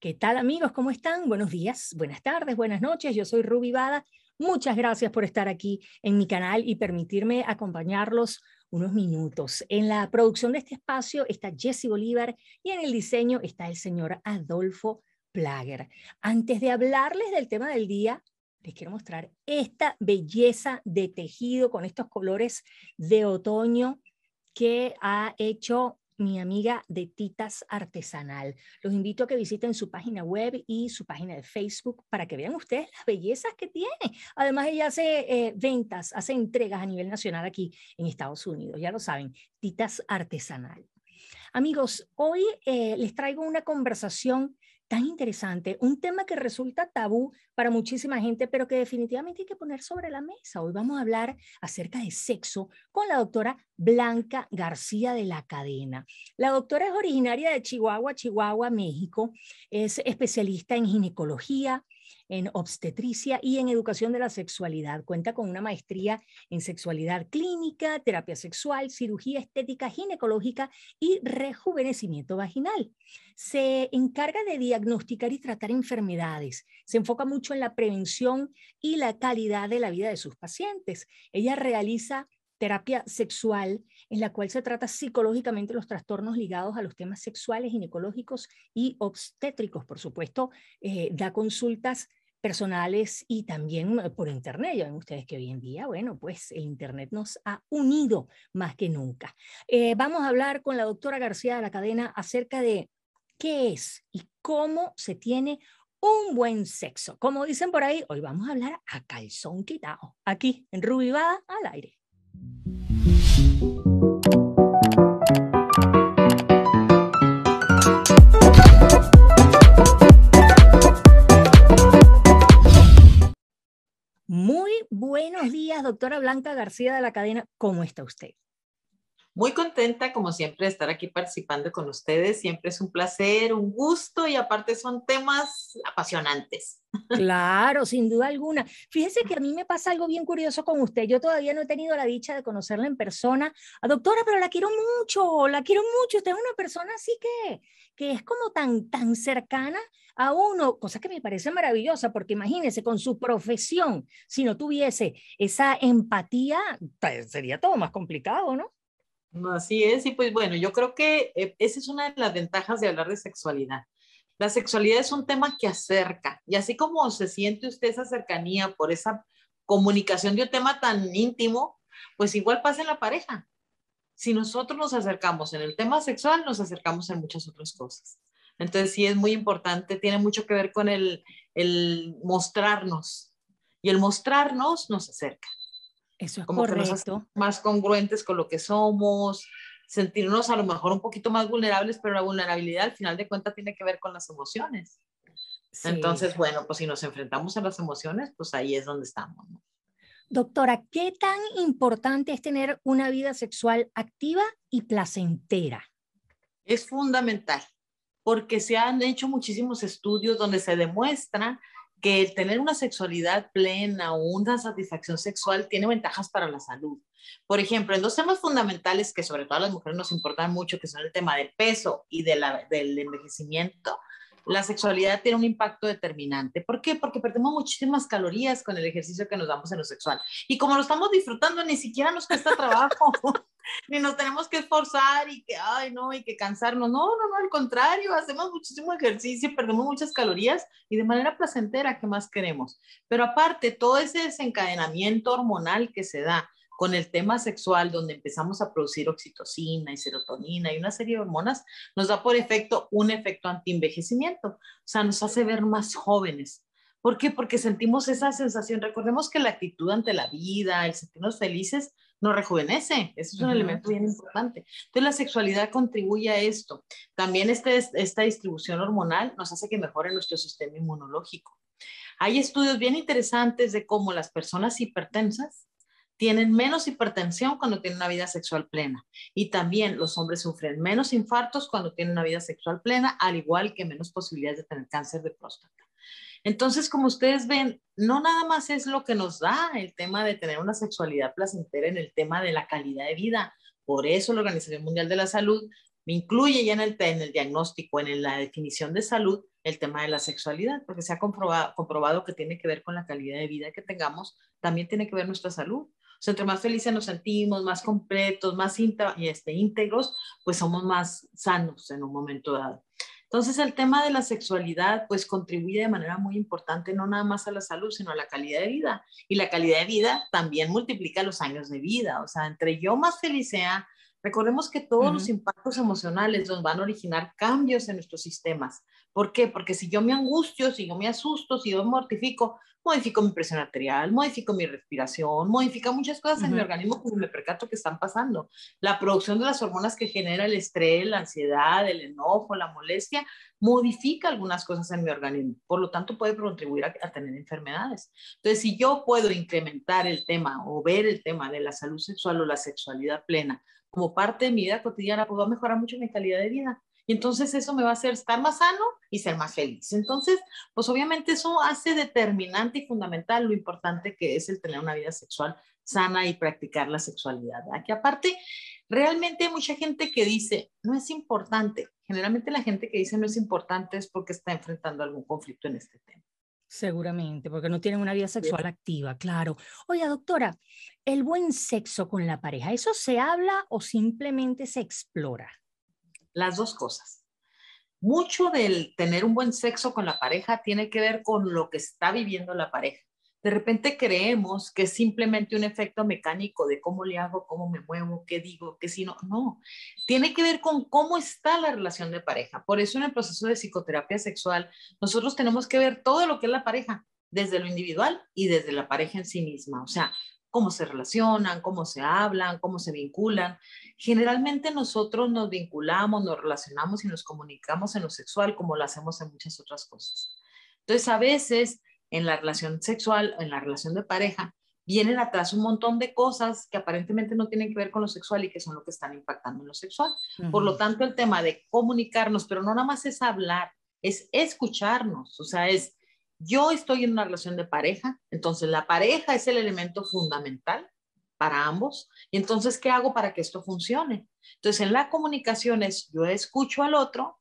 ¿Qué tal amigos? ¿Cómo están? Buenos días, buenas tardes, buenas noches. Yo soy Ruby Bada. Muchas gracias por estar aquí en mi canal y permitirme acompañarlos unos minutos. En la producción de este espacio está Jesse Bolívar y en el diseño está el señor Adolfo Plager. Antes de hablarles del tema del día, les quiero mostrar esta belleza de tejido con estos colores de otoño que ha hecho mi amiga de Titas Artesanal. Los invito a que visiten su página web y su página de Facebook para que vean ustedes las bellezas que tiene. Además, ella hace eh, ventas, hace entregas a nivel nacional aquí en Estados Unidos. Ya lo saben, Titas Artesanal. Amigos, hoy eh, les traigo una conversación tan interesante, un tema que resulta tabú para muchísima gente, pero que definitivamente hay que poner sobre la mesa. Hoy vamos a hablar acerca de sexo con la doctora Blanca García de la Cadena. La doctora es originaria de Chihuahua, Chihuahua, México, es especialista en ginecología, en obstetricia y en educación de la sexualidad. Cuenta con una maestría en sexualidad clínica, terapia sexual, cirugía estética ginecológica y rejuvenecimiento vaginal. Se encarga de diagnosticar y tratar enfermedades. Se enfoca mucho en la prevención y la calidad de la vida de sus pacientes. Ella realiza terapia sexual en la cual se trata psicológicamente los trastornos ligados a los temas sexuales, ginecológicos y obstétricos. Por supuesto, eh, da consultas personales y también eh, por Internet. Ya ven ustedes que hoy en día, bueno, pues el Internet nos ha unido más que nunca. Eh, vamos a hablar con la doctora García de la Cadena acerca de qué es y cómo se tiene un buen sexo. Como dicen por ahí, hoy vamos a hablar a calzón quitado, aquí en Rubivada al aire. Muy buenos días, doctora Blanca García de la cadena. ¿Cómo está usted? Muy contenta, como siempre, de estar aquí participando con ustedes. Siempre es un placer, un gusto y aparte son temas apasionantes. Claro, sin duda alguna. Fíjese que a mí me pasa algo bien curioso con usted. Yo todavía no he tenido la dicha de conocerla en persona. A doctora, pero la quiero mucho, la quiero mucho. Usted es una persona así que, que es como tan, tan cercana a uno, cosa que me parece maravillosa, porque imagínese, con su profesión, si no tuviese esa empatía, pues, sería todo más complicado, ¿no? Así es, y pues bueno, yo creo que eh, esa es una de las ventajas de hablar de sexualidad. La sexualidad es un tema que acerca, y así como se siente usted esa cercanía por esa comunicación de un tema tan íntimo, pues igual pasa en la pareja. Si nosotros nos acercamos en el tema sexual, nos acercamos en muchas otras cosas. Entonces sí es muy importante, tiene mucho que ver con el, el mostrarnos, y el mostrarnos nos acerca. Eso es como correcto. más congruentes con lo que somos, sentirnos a lo mejor un poquito más vulnerables, pero la vulnerabilidad al final de cuentas tiene que ver con las emociones. Entonces, bueno, pues si nos enfrentamos a las emociones, pues ahí es donde estamos. Doctora, ¿qué tan importante es tener una vida sexual activa y placentera? Es fundamental, porque se han hecho muchísimos estudios donde se demuestra que el tener una sexualidad plena o una satisfacción sexual tiene ventajas para la salud. Por ejemplo, en dos temas fundamentales que sobre todo a las mujeres nos importan mucho, que son el tema del peso y del envejecimiento, la sexualidad tiene un impacto determinante. ¿Por qué? Porque perdemos muchísimas calorías con el ejercicio que nos damos en lo sexual. Y como lo estamos disfrutando, ni siquiera nos cuesta trabajo, ni nos tenemos que esforzar y que, ay, no, y que cansarnos. No, no, no, al contrario, hacemos muchísimo ejercicio, perdemos muchas calorías y de manera placentera, ¿qué más queremos? Pero aparte, todo ese desencadenamiento hormonal que se da, con el tema sexual, donde empezamos a producir oxitocina y serotonina y una serie de hormonas, nos da por efecto un efecto antienvejecimiento. O sea, nos hace ver más jóvenes. ¿Por qué? Porque sentimos esa sensación. Recordemos que la actitud ante la vida, el sentirnos felices, nos rejuvenece. Eso es un elemento bien importante. Entonces, la sexualidad contribuye a esto. También este, esta distribución hormonal nos hace que mejore nuestro sistema inmunológico. Hay estudios bien interesantes de cómo las personas hipertensas tienen menos hipertensión cuando tienen una vida sexual plena. Y también los hombres sufren menos infartos cuando tienen una vida sexual plena, al igual que menos posibilidades de tener cáncer de próstata. Entonces, como ustedes ven, no nada más es lo que nos da el tema de tener una sexualidad placentera en el tema de la calidad de vida. Por eso la Organización Mundial de la Salud me incluye ya en el, en el diagnóstico, en la definición de salud, el tema de la sexualidad, porque se ha comprobado, comprobado que tiene que ver con la calidad de vida que tengamos, también tiene que ver nuestra salud. O sea, entre más felices nos sentimos, más completos, más este, íntegros, pues somos más sanos en un momento dado. Entonces, el tema de la sexualidad, pues contribuye de manera muy importante, no nada más a la salud, sino a la calidad de vida. Y la calidad de vida también multiplica los años de vida. O sea, entre yo más feliz sea, recordemos que todos los impactos emocionales nos van a originar cambios en nuestros sistemas. ¿Por qué? Porque si yo me angustio, si yo me asusto, si yo me mortifico, modifico mi presión arterial, modifico mi respiración, modifica muchas cosas en mi organismo como me percato que están pasando. La producción de las hormonas que genera el estrés, la ansiedad, el enojo, la molestia, modifica algunas cosas en mi organismo. Por lo tanto, puede contribuir a, a tener enfermedades. Entonces, si yo puedo incrementar el tema o ver el tema de la salud sexual o la sexualidad plena como parte de mi vida cotidiana, pues va a mejorar mucho mi calidad de vida. Y entonces eso me va a hacer estar más sano y ser más feliz. Entonces, pues obviamente eso hace determinante y fundamental lo importante que es el tener una vida sexual sana y practicar la sexualidad. Que aparte, realmente hay mucha gente que dice, no es importante. Generalmente la gente que dice no es importante es porque está enfrentando algún conflicto en este tema. Seguramente, porque no tienen una vida sexual activa, claro. Oye, doctora, el buen sexo con la pareja, ¿eso se habla o simplemente se explora? las dos cosas. Mucho del tener un buen sexo con la pareja tiene que ver con lo que está viviendo la pareja. De repente creemos que es simplemente un efecto mecánico de cómo le hago, cómo me muevo, qué digo, qué si no. No, tiene que ver con cómo está la relación de pareja. Por eso en el proceso de psicoterapia sexual, nosotros tenemos que ver todo lo que es la pareja, desde lo individual y desde la pareja en sí misma. O sea, cómo se relacionan, cómo se hablan, cómo se vinculan. Generalmente nosotros nos vinculamos, nos relacionamos y nos comunicamos en lo sexual como lo hacemos en muchas otras cosas. Entonces, a veces en la relación sexual, en la relación de pareja, vienen atrás un montón de cosas que aparentemente no tienen que ver con lo sexual y que son lo que están impactando en lo sexual. Por lo tanto, el tema de comunicarnos, pero no nada más es hablar, es escucharnos, o sea, es yo estoy en una relación de pareja, entonces la pareja es el elemento fundamental para ambos. Y entonces, ¿qué hago para que esto funcione? Entonces, en la comunicación es yo escucho al otro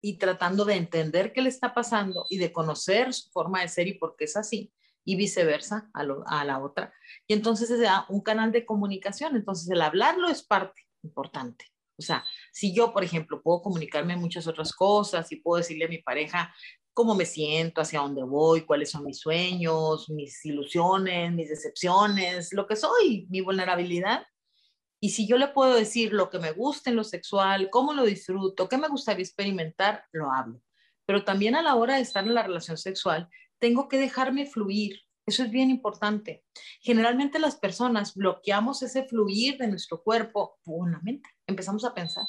y tratando de entender qué le está pasando y de conocer su forma de ser y por qué es así, y viceversa a, a la otra. Y entonces se da un canal de comunicación. Entonces, el hablarlo es parte importante. O sea, si yo, por ejemplo, puedo comunicarme muchas otras cosas y puedo decirle a mi pareja, cómo me siento, hacia dónde voy, cuáles son mis sueños, mis ilusiones, mis decepciones, lo que soy, mi vulnerabilidad. Y si yo le puedo decir lo que me gusta en lo sexual, cómo lo disfruto, qué me gustaría experimentar, lo hablo. Pero también a la hora de estar en la relación sexual, tengo que dejarme fluir. Eso es bien importante. Generalmente las personas bloqueamos ese fluir de nuestro cuerpo por la mente. Empezamos a pensar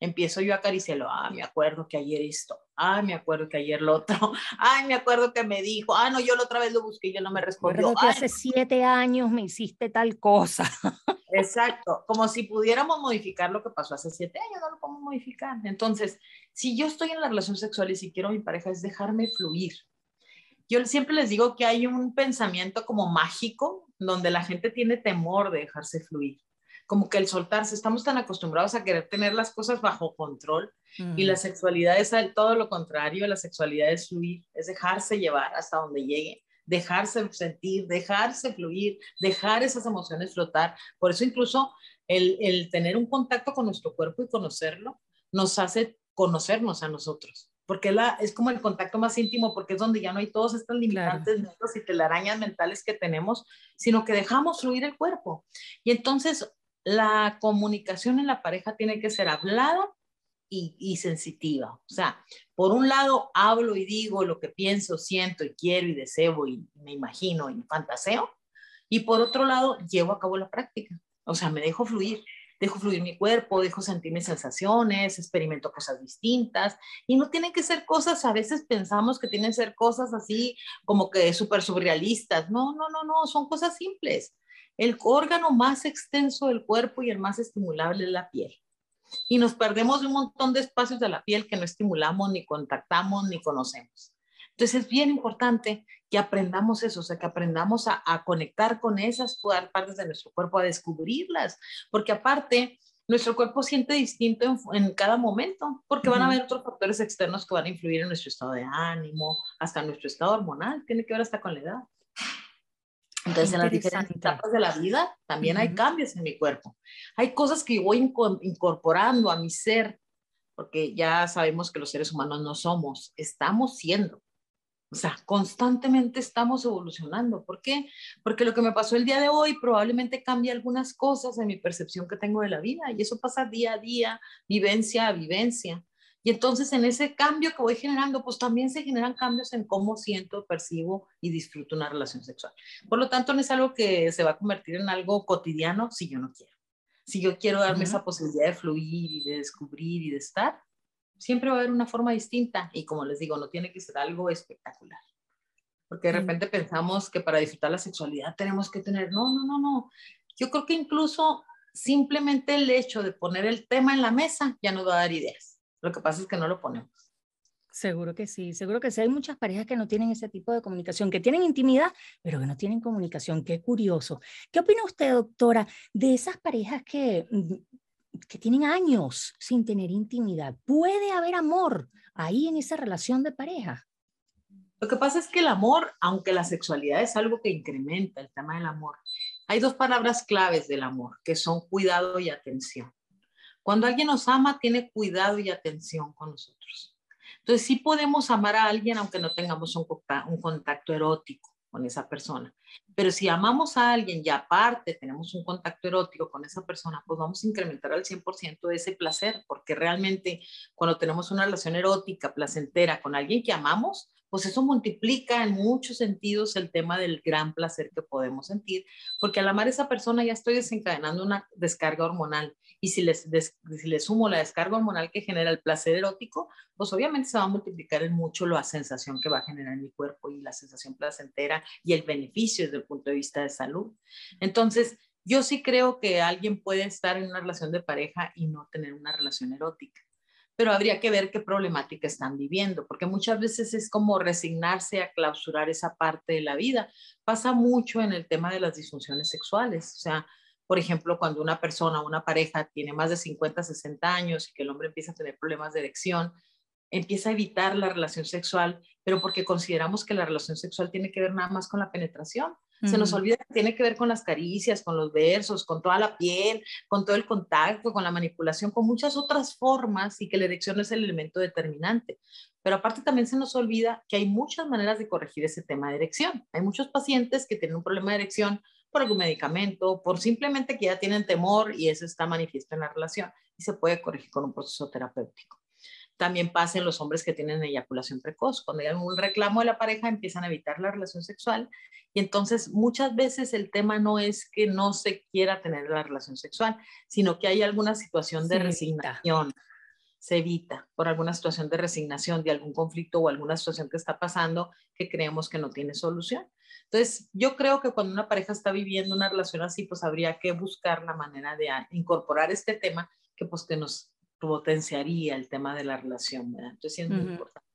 empiezo yo a acariciarlo, ah, me acuerdo que ayer esto, ah, me acuerdo que ayer lo otro, ay, me acuerdo que me dijo, ah, no, yo la otra vez lo busqué y yo no me respondió. que hace siete años me hiciste tal cosa. Exacto, como si pudiéramos modificar lo que pasó hace siete años, no lo podemos modificar. Entonces, si yo estoy en la relación sexual y si quiero a mi pareja es dejarme fluir. Yo siempre les digo que hay un pensamiento como mágico donde la gente tiene temor de dejarse fluir como que el soltarse, estamos tan acostumbrados a querer tener las cosas bajo control y la sexualidad es todo lo contrario, la sexualidad es fluir, es dejarse llevar hasta donde llegue, dejarse sentir, dejarse fluir, dejar esas emociones flotar. Por eso incluso el, el tener un contacto con nuestro cuerpo y conocerlo nos hace conocernos a nosotros porque la, es como el contacto más íntimo, porque es donde ya no hay todos estos limitantes y telarañas mentales que tenemos, sino que dejamos fluir el cuerpo. Y entonces la comunicación en la pareja tiene que ser hablada y, sensitiva. O sea, por un lado hablo y digo lo que pienso, siento y quiero y deseo y me imagino y fantaseo. Y por otro lado, llevo a cabo la práctica. O sea, me dejo fluir, dejo fluir mi cuerpo, dejo sentir mis sensaciones, experimento cosas distintas. Y no tienen que ser cosas, a veces pensamos que tienen que ser cosas así como que súper surrealistas. No, no, no, no, son cosas simples. El órgano más extenso del cuerpo y el más estimulable es la piel. Y nos perdemos de un montón de espacios de la piel que no estimulamos, ni contactamos, ni conocemos. Entonces es bien importante que aprendamos eso, o sea, que aprendamos a, conectar con esas partes de nuestro cuerpo, a descubrirlas, porque aparte nuestro cuerpo siente distinto en, cada momento, porque van a haber otros factores externos que van a influir en nuestro estado de ánimo, hasta nuestro estado hormonal, tiene que ver hasta con la edad. Entonces, en las diferentes etapas de la vida también hay cambios en mi cuerpo. Hay cosas que voy incorporando a mi ser, porque ya sabemos que los seres humanos no somos, estamos siendo. O sea, constantemente estamos evolucionando. ¿Por qué? Porque lo que me pasó el día de hoy probablemente cambia algunas cosas en mi percepción que tengo de la vida y eso pasa día a día, vivencia a vivencia. Y entonces en ese cambio que voy generando, pues también se generan cambios en cómo siento, percibo y disfruto una relación sexual. Por lo tanto, no es algo que se va a convertir en algo cotidiano si yo no quiero. Si yo quiero darme esa posibilidad de fluir y de descubrir y de estar, siempre va a haber una forma distinta y como les digo, no tiene que ser algo espectacular. Porque de repente pensamos que para disfrutar la sexualidad tenemos que tener, no, no, no, no. Yo creo que incluso simplemente el hecho de poner el tema en la mesa ya nos va a dar ideas. Lo que pasa es que no lo ponemos. Seguro que sí, seguro que sí. Hay muchas parejas que no tienen ese tipo de comunicación, que tienen intimidad, pero que no tienen comunicación. Qué curioso. ¿Qué opina usted, doctora, de esas parejas que mm, que tienen años sin tener intimidad. ¿Puede haber amor ahí en esa relación de pareja? Lo que pasa es que el amor, aunque la sexualidad es algo que incrementa el tema del amor, hay dos palabras claves del amor, que son cuidado y atención. Cuando alguien nos ama, tiene cuidado y atención con nosotros. Entonces, sí podemos amar a alguien aunque no tengamos un, un contacto erótico con esa persona. Pero si amamos a alguien y aparte tenemos un contacto erótico con esa persona, pues vamos a incrementar al 100% ese placer, porque realmente cuando tenemos una relación erótica, placentera con alguien que amamos, pues eso multiplica en muchos sentidos el tema del gran placer que podemos sentir, porque al amar a esa persona ya estoy desencadenando una descarga hormonal. Y si les, si les sumo la descarga hormonal que genera el placer erótico, pues obviamente se va a multiplicar en mucho la sensación que va a generar en mi cuerpo y la sensación placentera y el beneficio desde el punto de vista de salud. Entonces, yo sí creo que alguien puede estar en una relación de pareja y no tener una relación erótica pero habría que ver qué problemática están viviendo, porque muchas veces es como resignarse a clausurar esa parte de la vida. Pasa mucho en el tema de las disfunciones sexuales, o sea, por ejemplo, cuando una persona, una pareja tiene más de 50, 60 años y que el hombre empieza a tener problemas de erección, empieza a evitar la relación sexual, pero porque consideramos que la relación sexual tiene que ver nada más con la penetración. Se nos olvida que tiene que ver con las caricias, con los versos, con toda la piel, con todo el contacto, con la manipulación, con muchas otras formas y que la erección es el elemento determinante. Pero aparte también se nos olvida que hay muchas maneras de corregir ese tema de erección. Hay muchos pacientes que tienen un problema de erección por algún medicamento, por simplemente que ya tienen temor y eso está manifiesto en la relación y se puede corregir con un proceso terapéutico. También pasa en los hombres que tienen eyaculación precoz. Cuando hay un reclamo de la pareja, empiezan a evitar la relación sexual. Y entonces muchas veces el tema no es que no se quiera tener la relación sexual, sino que hay alguna situación de resignación. Se evita por alguna situación de resignación, de algún conflicto o alguna situación que está pasando que creemos que no tiene solución. Entonces, yo creo que cuando una pareja está viviendo una relación así, pues habría que buscar la manera de incorporar este tema que pues que nos potenciaría el tema de la relación, ¿verdad? Entonces sí es muy importante.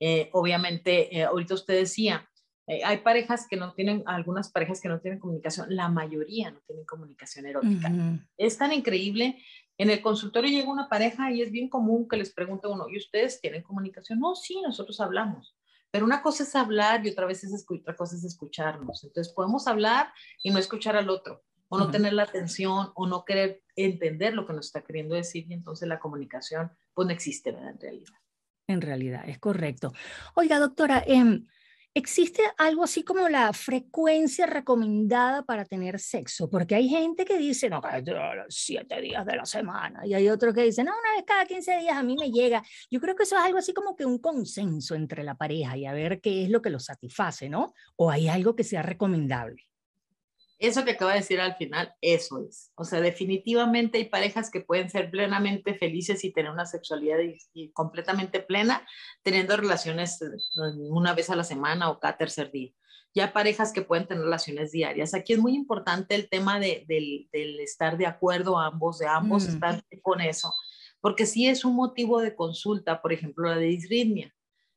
Eh, obviamente, eh, ahorita usted decía, eh, hay parejas que no tienen, algunas parejas que no tienen comunicación, la mayoría no tienen comunicación erótica. Es tan increíble. En el consultorio llega una pareja y es bien común que les pregunte uno, ¿y ustedes tienen comunicación? No, sí, nosotros hablamos. Pero una cosa es hablar y otra vez es otra cosa es escucharnos. Entonces podemos hablar y no escuchar al otro o no tener la atención o no querer entender lo que nos está queriendo decir y entonces la comunicación pues no existe ¿verdad? en realidad. En realidad, es correcto. Oiga, doctora, eh, ¿Existe algo así como la frecuencia recomendada para tener sexo? Porque hay gente que dice, no, siete días de la semana, y hay otros que dicen, no, una vez cada 15 días a mí me llega. Yo creo que eso es algo así como que un consenso entre la pareja y a ver qué es lo que lo satisface, ¿no? O hay algo que sea recomendable. Eso que acaba de decir al final, eso es. O sea, definitivamente hay parejas que pueden ser plenamente felices y tener una sexualidad completamente plena, teniendo relaciones eh, una vez a la semana o cada tercer día. Ya parejas que pueden tener relaciones diarias. Aquí es muy importante el tema de, del, estar de acuerdo ambos, de ambos estar con eso, porque sí es un motivo de consulta, por ejemplo, la de disritmia.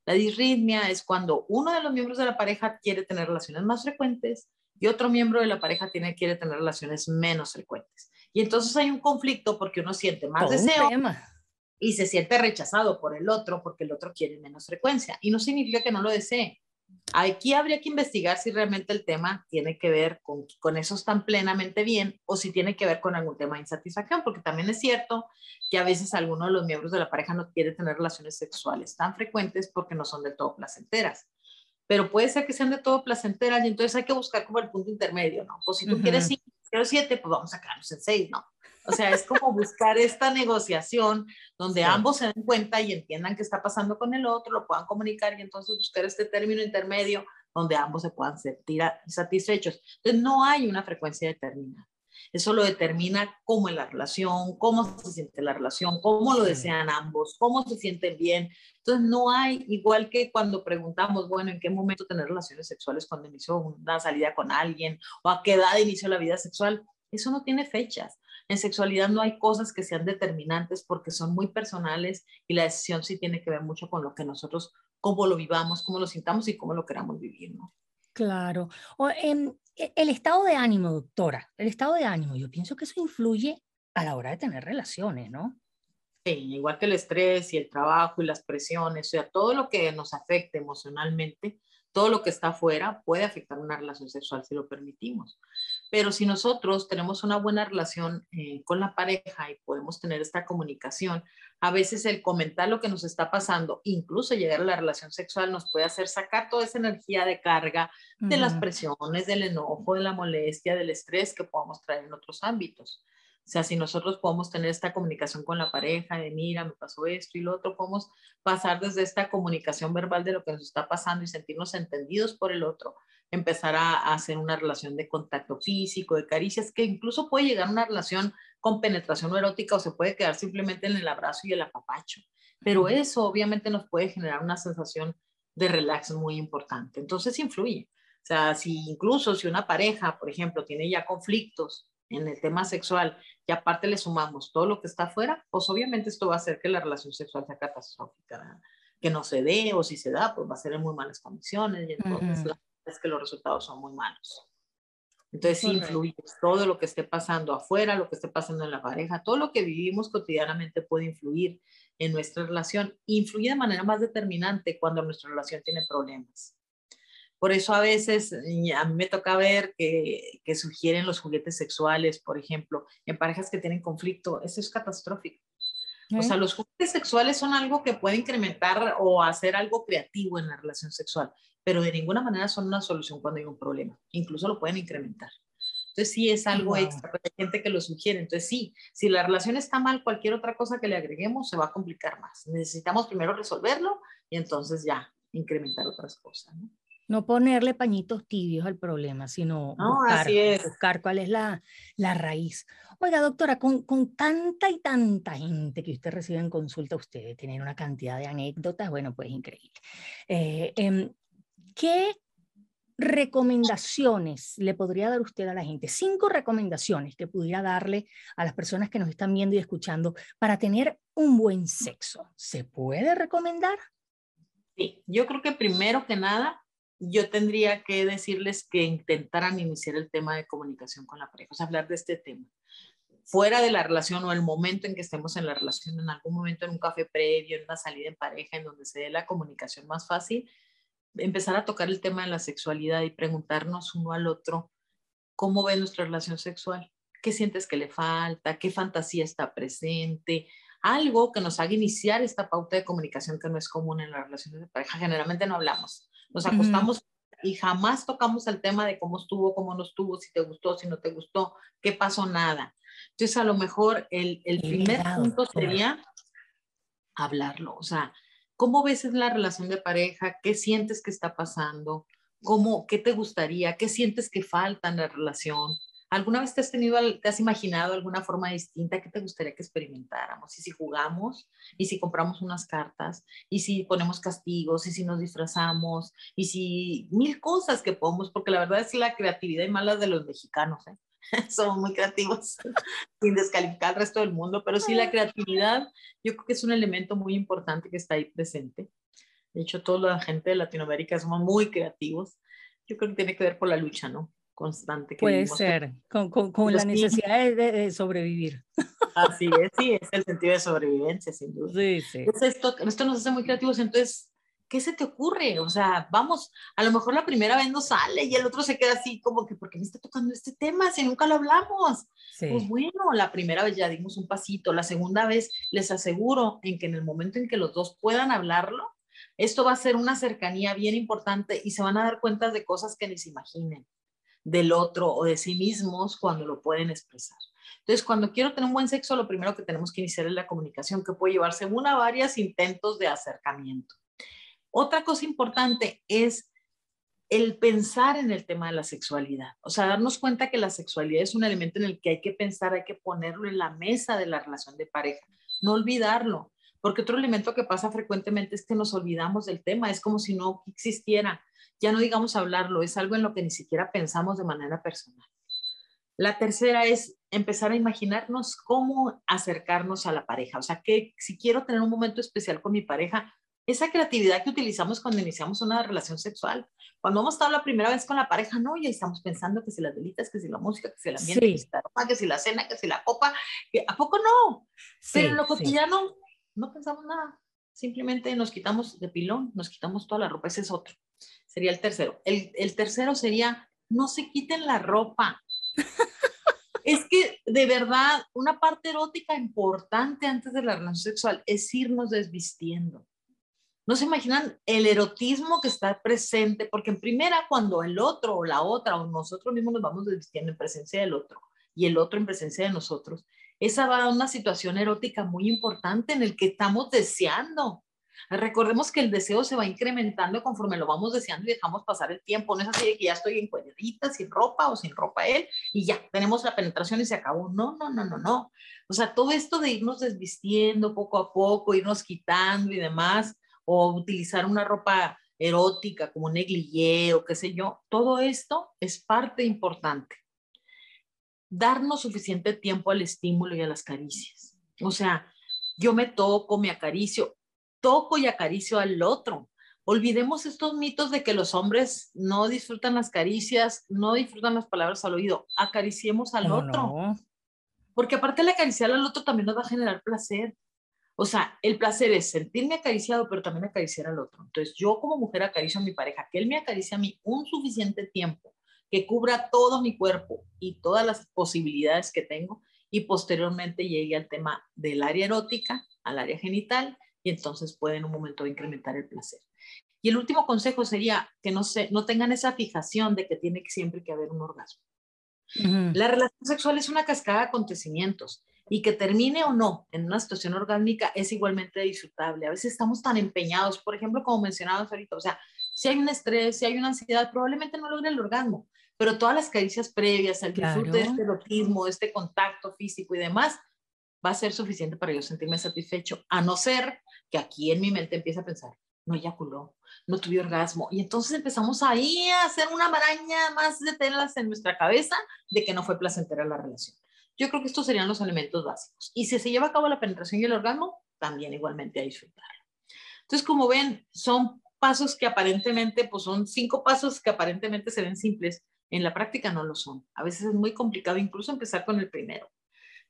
La disritmia es cuando uno de los miembros de la pareja quiere tener relaciones más frecuentes y otro miembro de la pareja tiene, quiere tener relaciones menos frecuentes. Y entonces hay un conflicto porque uno siente más deseo y se siente rechazado por el otro porque el otro quiere menos frecuencia. Y no significa que no lo desee. Aquí habría que investigar si realmente el tema tiene que ver con, con eso tan plenamente bien o si tiene que ver con algún tema de insatisfacción, porque también es cierto que a veces alguno de los miembros de la pareja no quiere tener relaciones sexuales tan frecuentes porque no son del todo placenteras. Pero puede ser que sean de todo placenteras y entonces hay que buscar como el punto intermedio, ¿no? Pues si tú quieres cinco, quiero siete, pues vamos a quedarnos en seis, ¿no? O sea, es como buscar esta negociación donde ambos se den cuenta y entiendan qué está pasando con el otro, lo puedan comunicar y entonces buscar este término intermedio donde ambos se puedan sentir satisfechos. Entonces, no hay una frecuencia determinada. Eso lo determina cómo es la relación, cómo se siente la relación, cómo lo desean ambos, cómo se sienten bien. Entonces, no hay, igual que cuando preguntamos, bueno, ¿en qué momento tener relaciones sexuales cuando inició una salida con alguien o a qué edad inició la vida sexual? Eso no tiene fechas. En sexualidad no hay cosas que sean determinantes porque son muy personales y la decisión sí tiene que ver mucho con lo que nosotros, cómo lo vivamos, cómo lo sintamos y cómo lo queramos vivir, ¿no? Claro. O, em, e, el estado de ánimo, doctora, el estado de ánimo, yo pienso que eso influye a la hora de tener relaciones, ¿no? Sí, igual que el estrés y el trabajo y las presiones, o sea, todo lo que nos afecte emocionalmente, todo lo que está afuera puede afectar una relación sexual si lo permitimos. Pero si nosotros tenemos una buena relación eh, con la pareja y podemos tener esta comunicación, a veces el comentar lo que nos está pasando, incluso llegar a la relación sexual, nos puede hacer sacar toda esa energía de carga de las presiones, del enojo, de la molestia, del estrés que podamos traer en otros ámbitos. O sea, si nosotros podemos tener esta comunicación con la pareja de, mira, me pasó esto y lo otro, podemos pasar desde esta comunicación verbal de lo que nos está pasando y sentirnos entendidos por el otro, empezar a, hacer una relación de contacto físico, de caricias, que incluso puede llegar a una relación con penetración erótica o se puede quedar simplemente en el abrazo y el apapacho. Pero eso obviamente nos puede generar una sensación de relax muy importante. Entonces influye. O sea, si incluso si una pareja, por ejemplo, tiene ya conflictos en el tema sexual y aparte le sumamos todo lo que está afuera, pues obviamente esto va a hacer que la relación sexual sea catastrófica, que no se dé o si se da, pues va a ser en muy malas condiciones y entonces es que los resultados son muy malos. Entonces sí influye todo lo que esté pasando afuera, lo que esté pasando en la pareja, todo lo que vivimos cotidianamente puede influir en nuestra relación, influye de manera más determinante cuando nuestra relación tiene problemas. Por eso a veces a mí me toca ver que, que sugieren los juguetes sexuales, por ejemplo, en parejas que tienen conflicto. Eso es catastrófico. O sea, los juguetes sexuales son algo que puede incrementar o hacer algo creativo en la relación sexual, pero de ninguna manera son una solución cuando hay un problema. Incluso lo pueden incrementar. Entonces sí es algo extra, hay gente que lo sugiere. Entonces sí, si la relación está mal, cualquier otra cosa que le agreguemos se va a complicar más. Necesitamos primero resolverlo y entonces ya incrementar otras cosas. ¿no? No ponerle pañitos tibios al problema, sino buscar, buscar, cuál es la, la, raíz. Oiga, doctora, con, con, tanta y tanta gente que usted recibe en consulta, usted tiene una cantidad de anécdotas, bueno, pues increíble. Eh, em, ¿Qué recomendaciones le podría dar usted a la gente? Cinco recomendaciones que pudiera darle a las personas que nos están viendo y escuchando para tener un buen sexo. ¿Se puede recomendar? Sí, yo creo que primero que nada, yo tendría que decirles que intentaran iniciar el tema de comunicación con la pareja, o sea, hablar de este tema. Fuera de la relación o el momento en que estemos en la relación, en algún momento en un café previo, en una salida en pareja, en donde se dé la comunicación más fácil, empezar a tocar el tema de la sexualidad y preguntarnos uno al otro cómo ve nuestra relación sexual, qué sientes que le falta, qué fantasía está presente, algo que nos haga iniciar esta pauta de comunicación que no es común en las relaciones de pareja. Generalmente no hablamos, nos acostamos y jamás tocamos el tema de cómo estuvo, cómo no estuvo, si te gustó, si no te gustó, qué pasó, nada. Entonces, a lo mejor el, el primer punto sería hablarlo, o sea, ¿Cómo ves la relación de pareja? ¿Qué sientes que está pasando? ¿Cómo, ¿Qué te gustaría? ¿Qué sientes que falta en la relación? ¿Alguna vez te has tenido, te has imaginado alguna forma distinta que te gustaría que experimentáramos? Y si jugamos, y si compramos unas cartas, y si ponemos castigos, y si nos disfrazamos, y si mil cosas que podemos, porque la verdad es la creatividad y malas de los mexicanos, ¿eh? somos muy creativos, sin descalificar al resto del mundo, pero sí la creatividad, yo creo que es un elemento muy importante que está ahí presente. De hecho, toda la gente de Latinoamérica somos muy creativos. Yo creo que tiene que ver por la lucha, ¿no? Constante. Que Puede ser, con, con, la necesidad de, sobrevivir. Así es, sí, es el sentido de sobrevivencia, sin duda. Sí, sí. Entonces, esto, esto nos hace muy creativos, entonces ¿qué se te ocurre? O sea, vamos, a lo mejor la primera vez no sale y el otro se queda así como que, ¿por qué me está tocando este tema si nunca lo hablamos? Pues bueno, la primera vez ya dimos un pasito, la segunda vez les aseguro en que en el momento en que los dos puedan hablarlo, esto va a ser una cercanía bien importante y se van a dar cuenta de cosas que ni se imaginen del otro o de sí mismos cuando lo pueden expresar. Entonces, cuando quiero tener un buen sexo, lo primero que tenemos que iniciar es la comunicación, que puede llevarse una a varios intentos de acercamiento. Otra cosa importante es el pensar en el tema de la sexualidad, o sea, darnos cuenta que la sexualidad es un elemento en el que hay que pensar, hay que ponerlo en la mesa de la relación de pareja, no olvidarlo, porque otro elemento que pasa frecuentemente es que nos olvidamos del tema, es como si no existiera, ya no digamos hablarlo, es algo en lo que ni siquiera pensamos de manera personal. La tercera es empezar a imaginarnos cómo acercarnos a la pareja, o sea, que si quiero tener un momento especial con mi pareja, esa creatividad que utilizamos cuando iniciamos una relación sexual. Cuando hemos estado la primera vez con la pareja, no, ya estamos pensando que si las velitas, que si la música, que si el ambiente, que, si la ropa, que si la cena, que si la copa, que a poco no. Pero en lo cotidiano no pensamos nada. Simplemente nos quitamos de pilón, nos quitamos toda la ropa. Ese es otro. Sería el tercero. El, el tercero sería, no se quiten la ropa. es que de verdad, una parte erótica importante antes de la relación sexual es irnos desvistiendo no se imaginan el erotismo que está presente, porque en primera, cuando el otro o la otra o nosotros mismos nos vamos desvistiendo en presencia del otro y el otro en presencia de nosotros, esa va a una situación erótica muy importante en el que estamos deseando. Recordemos que el deseo se va incrementando conforme lo vamos deseando y dejamos pasar el tiempo. No es así de que ya estoy en cuadrita, sin ropa o sin ropa él, y ya tenemos la penetración y se acabó. No, no, no, no, no. O sea, todo esto de irnos desvistiendo poco a poco, irnos quitando y demás, o utilizar una ropa erótica como negligé o qué sé yo, todo esto es parte importante. Darnos suficiente tiempo al estímulo y a las caricias. O sea, yo me toco, me acaricio, toco y acaricio al otro. Olvidemos estos mitos de que los hombres no disfrutan las caricias, no disfrutan las palabras al oído. Acariciemos al otro. Porque aparte de acariciar al otro también nos va a generar placer. O sea, el placer es sentirme acariciado, pero también acariciar al otro. Entonces, yo como mujer acaricio a mi pareja, que él me acaricie a mí un suficiente tiempo, que cubra todo mi cuerpo y todas las posibilidades que tengo, y posteriormente llegue al tema del área erótica, al área genital, y entonces puede en un momento incrementar el placer. Y el último consejo sería que no, se, no tengan esa fijación de que tiene siempre que haber un orgasmo. La relación sexual es una cascada de acontecimientos y que termine o no en una situación orgánica es igualmente disfrutable. A veces estamos tan empeñados, por ejemplo, como mencionabas ahorita, o sea, si hay un estrés, si hay una ansiedad, probablemente no logre el orgasmo, pero todas las caricias previas, el disfrute de este erotismo, de este contacto físico y demás, va a ser suficiente para yo sentirme satisfecho, a no ser que aquí en mi mente empiece a pensar, no eyaculó, no tuve orgasmo. Y entonces empezamos ahí a hacer una maraña más de telas en nuestra cabeza de que no fue placentera la relación. Yo creo que estos serían los elementos básicos. Y si se lleva a cabo la penetración y el orgasmo, también igualmente a disfrutarlo. Entonces, como ven, son pasos que aparentemente, pues son cinco pasos que aparentemente se ven simples. En la práctica no lo son. A veces es muy complicado incluso empezar con el primero.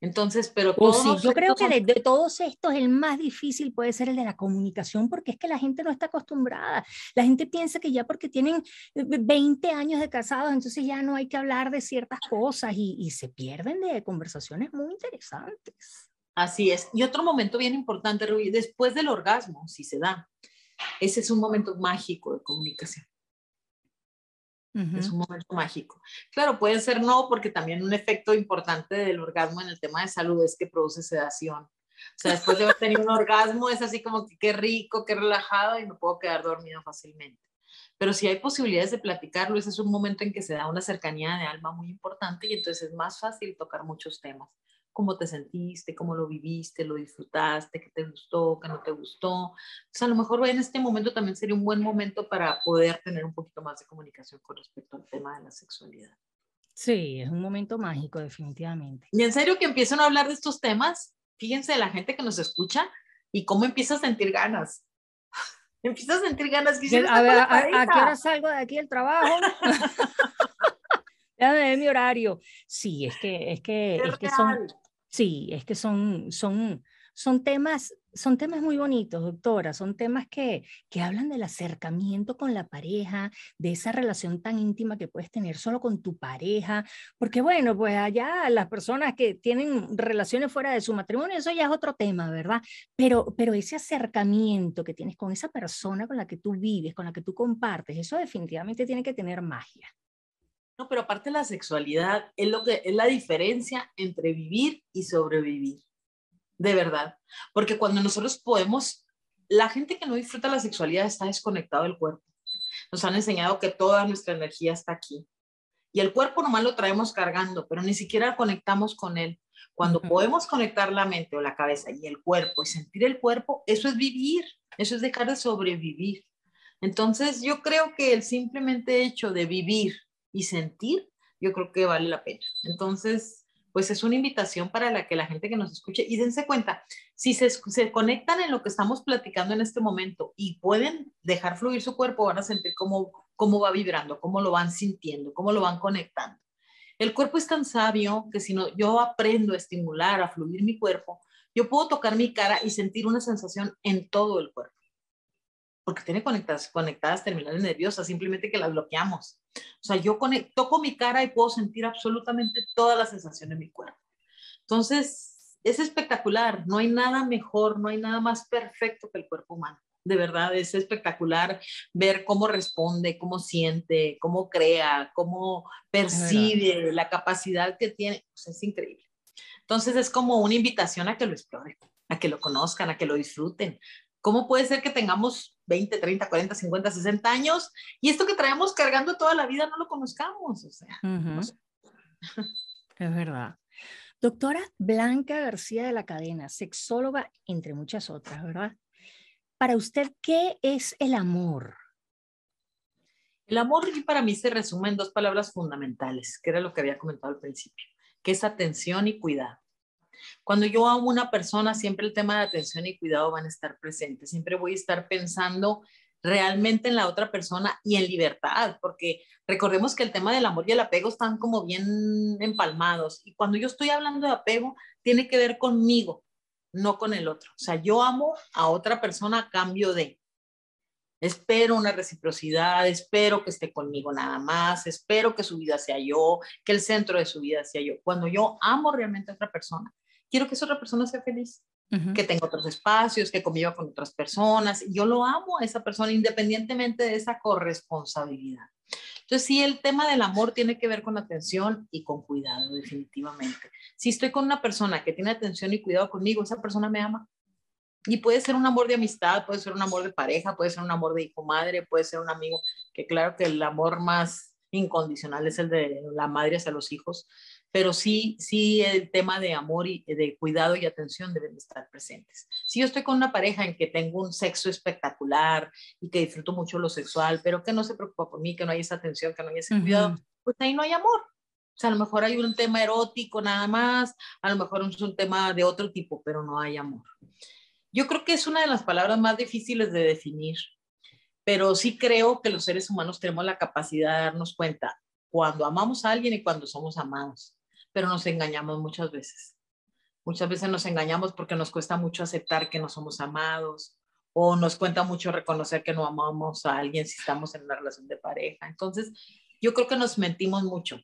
Entonces, pero pues sí, yo creo que de, todos estos el más difícil puede ser el de la comunicación porque es que la gente no está acostumbrada. La gente piensa que ya porque tienen 20 años de casados, entonces ya no hay que hablar de ciertas cosas y, y se pierden de conversaciones muy interesantes. Así es. Y otro momento bien importante, Rubí, después del orgasmo, si se da, ese es un momento mágico de comunicación. Es un momento mágico. Claro, puede ser no, porque también un efecto importante del orgasmo en el tema de salud es que produce sedación. O sea, después de haber tenido un orgasmo es así como que qué rico, qué relajado y me puedo quedar dormido fácilmente. Pero si hay posibilidades de platicarlo, ese es un momento en que se da una cercanía de alma muy importante y entonces es más fácil tocar muchos temas cómo te sentiste, cómo lo viviste, lo disfrutaste, qué te gustó, qué no te gustó. Entonces, a lo mejor en este momento también sería un buen momento para poder tener un poquito más de comunicación con respecto al tema de la sexualidad. Sí, es un momento mágico, definitivamente. Y en serio que empiezan a hablar de estos temas, fíjense la gente que nos escucha y cómo empieza a sentir ganas. empieza a sentir ganas. A, ver, a, ¿a qué hora salgo de aquí del trabajo? Dame mi horario. Sí, es que, es que, es que son, sí, es que son, son, son temas, son temas muy bonitos, doctora, son temas que, que hablan del acercamiento con la pareja, de esa relación tan íntima que puedes tener solo con tu pareja, porque bueno, pues allá las personas que tienen relaciones fuera de su matrimonio, eso ya es otro tema, ¿verdad? Pero, pero ese acercamiento que tienes con esa persona con la que tú vives, con la que tú compartes, eso definitivamente tiene que tener magia. No, pero aparte la sexualidad es lo que es la diferencia entre vivir y sobrevivir de verdad. Porque cuando nosotros podemos, la gente que no disfruta la sexualidad está desconectado del cuerpo. Nos han enseñado que toda nuestra energía está aquí. Y el cuerpo nomás lo traemos cargando, pero ni siquiera conectamos con él. Cuando podemos conectar la mente o la cabeza y el cuerpo y sentir el cuerpo, eso es vivir, eso es dejar de sobrevivir. Entonces yo creo que el simplemente hecho de vivir y sentir, yo creo que vale la pena. Entonces, pues es una invitación para la que la gente que nos escuche y dense cuenta, si se, se, conectan en lo que estamos platicando en este momento y pueden dejar fluir su cuerpo, van a sentir cómo, cómo va vibrando, cómo lo van sintiendo, cómo lo van conectando. El cuerpo es tan sabio que si no, yo aprendo a estimular, a fluir mi cuerpo, yo puedo tocar mi cara y sentir una sensación en todo el cuerpo porque tiene conectadas, conectadas terminales nerviosas, simplemente que las bloqueamos. O sea, yo toco mi cara y puedo sentir absolutamente toda la sensación de mi cuerpo. Entonces, es espectacular, no hay nada mejor, no hay nada más perfecto que el cuerpo humano. De verdad, es espectacular ver cómo responde, cómo siente, cómo crea, cómo percibe, la capacidad que tiene. Pues, es increíble. Entonces, es como una invitación a que lo exploren, a que lo conozcan, a que lo disfruten, ¿Cómo puede ser que tengamos 20, 30, 40, 50, 60 años y esto que traemos cargando toda la vida no lo conozcamos? O sea, Es verdad. Doctora Blanca García de la Cadena, sexóloga, entre muchas otras, ¿verdad? Para usted, ¿qué es el amor? El amor para mí se resume en dos palabras fundamentales, que era lo que había comentado al principio, que es atención y cuidado. Cuando yo amo a una persona, siempre el tema de atención y cuidado van a estar presentes. Siempre voy a estar pensando realmente en la otra persona y en libertad, porque recordemos que el tema del amor y el apego están como bien empalmados. Y cuando yo estoy hablando de apego, tiene que ver conmigo, no con el otro. O sea, yo amo a otra persona a cambio de, espero una reciprocidad, espero que esté conmigo nada más, espero que su vida sea yo, que el centro de su vida sea yo. Cuando yo amo realmente a otra persona, quiero que esa otra persona sea feliz, que tenga otros espacios, que conviva con otras personas. Yo lo amo a esa persona independientemente de esa corresponsabilidad. Entonces, sí, el tema del amor tiene que ver con atención y con cuidado, definitivamente. Si estoy con una persona que tiene atención y cuidado conmigo, esa persona me ama. Y puede ser un amor de amistad, puede ser un amor de pareja, puede ser un amor de hijo madre, puede ser un amigo, que claro que el amor más incondicional es el de la madre hacia los hijos, pero sí, sí el tema de amor y de cuidado y atención deben estar presentes. Si yo estoy con una pareja en que tengo un sexo espectacular y que disfruto mucho lo sexual, pero que no se preocupa por mí, que no hay esa atención, que no hay ese cuidado, pues ahí no hay amor. O sea, a lo mejor hay un tema erótico nada más, a lo mejor es un tema de otro tipo, pero no hay amor. Yo creo que es una de las palabras más difíciles de definir, pero sí creo que los seres humanos tenemos la capacidad de darnos cuenta cuando amamos a alguien y cuando somos amados pero nos engañamos muchas veces. Muchas veces nos engañamos porque nos cuesta mucho aceptar que no somos amados o nos cuesta mucho reconocer que no amamos a alguien si estamos en una relación de pareja. Entonces, yo creo que nos mentimos mucho.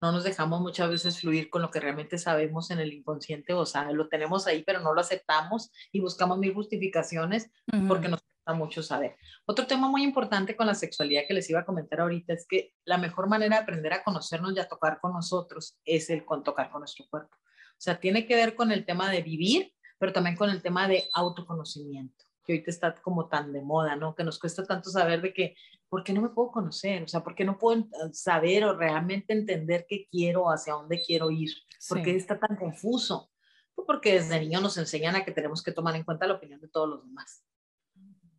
No nos dejamos muchas veces fluir con lo que realmente sabemos en el inconsciente, o sea, lo tenemos ahí, pero no lo aceptamos y buscamos mil justificaciones porque nos cuesta mucho saber. Otro tema muy importante con la sexualidad que les iba a comentar ahorita es que la mejor manera de aprender a conocernos y a tocar con nosotros es el con tocar con nuestro cuerpo. O sea, tiene que ver con el tema de vivir, pero también con el tema de autoconocimiento, que ahorita está como tan de moda, ¿no? Que nos cuesta tanto saber de que, ¿por qué no me puedo conocer? O sea, ¿por qué no puedo saber o realmente entender qué quiero, hacia dónde quiero ir? ¿Por qué está tan confuso? Pues porque desde niño nos enseñan a que tenemos que tomar en cuenta la opinión de todos los demás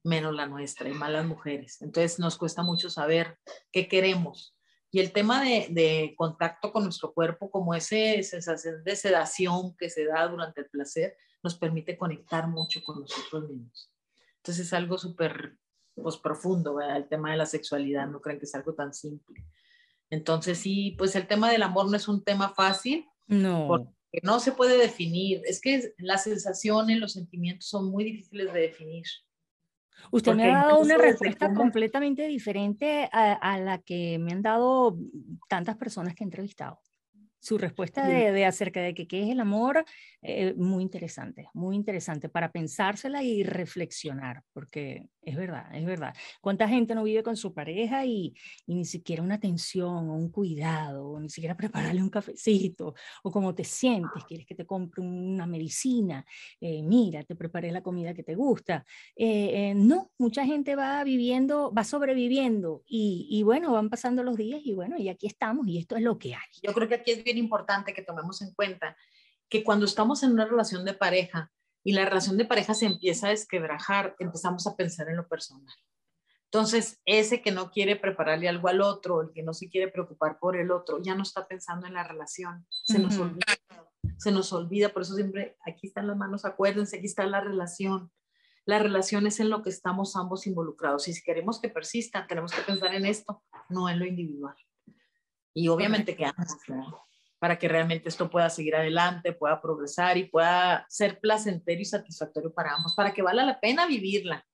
menos la nuestra y más las mujeres. Entonces nos cuesta mucho saber qué queremos. Y el tema de, de contacto con nuestro cuerpo, como esa sensación de sedación que se da durante el placer, nos permite conectar mucho con nosotros mismos. Entonces es algo súper pues, profundo, el tema de la sexualidad, no creen que es algo tan simple. Entonces sí, pues el tema del amor no es un tema fácil. No. Porque no se puede definir. Es que las sensaciones, los sentimientos son muy difíciles de definir. Usted me ha dado una respuesta completamente diferente a, a, la que me han dado tantas personas que he entrevistado. Su respuesta de, acerca de que qué es el amor, eh, muy interesante, muy interesante para pensársela y reflexionar, porque es verdad, es verdad. ¿Cuánta gente no vive con su pareja y, ni siquiera una atención o un cuidado, o ni siquiera prepararle un cafecito, o cómo te sientes, quieres que te compre una medicina, eh, mira, te preparé la comida que te gusta. Eh, no, mucha gente va viviendo, va sobreviviendo y, y bueno, van pasando los días y bueno, y aquí estamos y esto es lo que hay. Yo creo que aquí es bien importante que tomemos en cuenta que cuando estamos en una relación de pareja y la relación de pareja se empieza a desquebrajar, empezamos a pensar en lo personal. Entonces, ese que no quiere prepararle algo al otro, el que no se quiere preocupar por el otro, ya no está pensando en la relación, se nos olvida, se nos olvida, por eso siempre aquí están las manos, acuérdense, aquí está la relación. La relación es en lo que estamos ambos involucrados y si queremos que persista, tenemos que pensar en esto, no en lo individual. Y obviamente que ambos, para que realmente esto pueda seguir adelante, pueda progresar y pueda ser placentero y satisfactorio para ambos, para que valga la pena vivirla.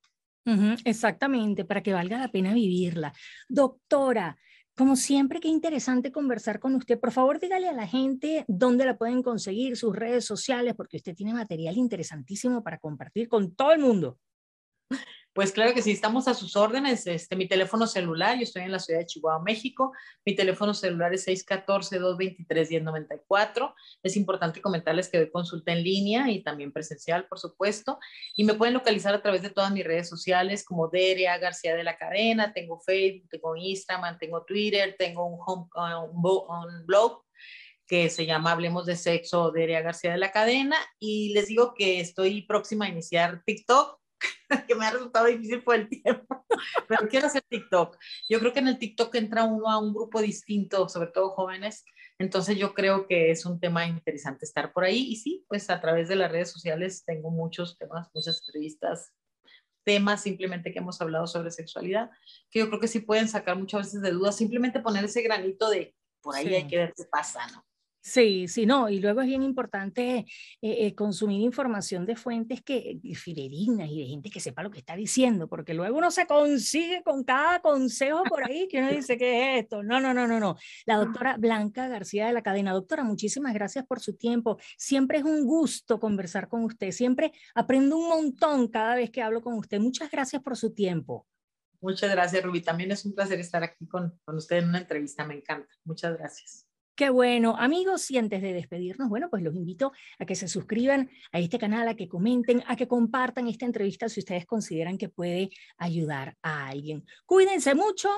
exactamente, para que valga la pena vivirla. Doctora, como siempre, qué interesante conversar con usted. Por favor, dígale a la gente dónde la pueden conseguir, sus redes sociales, porque usted tiene material interesantísimo para compartir con todo el mundo. Pues claro que sí, estamos a sus órdenes. Este, mi teléfono celular, yo estoy en la ciudad de Chihuahua, México. Mi teléfono celular es 614-223-1094. Es importante comentarles que doy consulta en línea y también presencial, por supuesto. Y me pueden localizar a través de todas mis redes sociales como Deria García de la Cadena. Tengo Facebook, tengo Instagram, tengo Twitter, tengo un, home, un blog que se llama Hablemos de Sexo, Deria García de la Cadena. Y les digo que estoy próxima a iniciar TikTok que me ha resultado difícil por el tiempo, pero quiero hacer TikTok. Yo creo que en el TikTok entra uno a un grupo distinto, sobre todo jóvenes, entonces yo creo que es un tema interesante estar por ahí. Y sí, pues a través de las redes sociales tengo muchos temas, muchas entrevistas, temas simplemente que hemos hablado sobre sexualidad, que yo creo que sí pueden sacar muchas veces de dudas, simplemente poner ese granito de por ahí hay que ver qué pasa, ¿no? Sí, sí, no, y luego es bien importante eh, eh, consumir información de fuentes que fidedignas y de gente que sepa lo que está diciendo, porque luego uno se consigue con cada consejo por ahí que uno dice, ¿qué es esto? No, no, no, no, no. La doctora Blanca García de la cadena. Doctora, muchísimas gracias por su tiempo. Siempre es un gusto conversar con usted. Siempre aprendo un montón cada vez que hablo con usted. Muchas gracias por su tiempo. Muchas gracias, Rubí. También es un placer estar aquí con, con usted en una entrevista. Me encanta. Muchas gracias. Qué bueno, amigos, y antes de despedirnos, bueno, pues los invito a que se suscriban a este canal, a que comenten, a que compartan esta entrevista si ustedes consideran que puede ayudar a alguien. Cuídense mucho,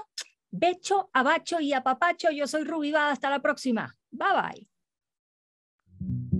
becho, abacho y apapacho. Yo soy Rubí Hasta la próxima. Bye bye.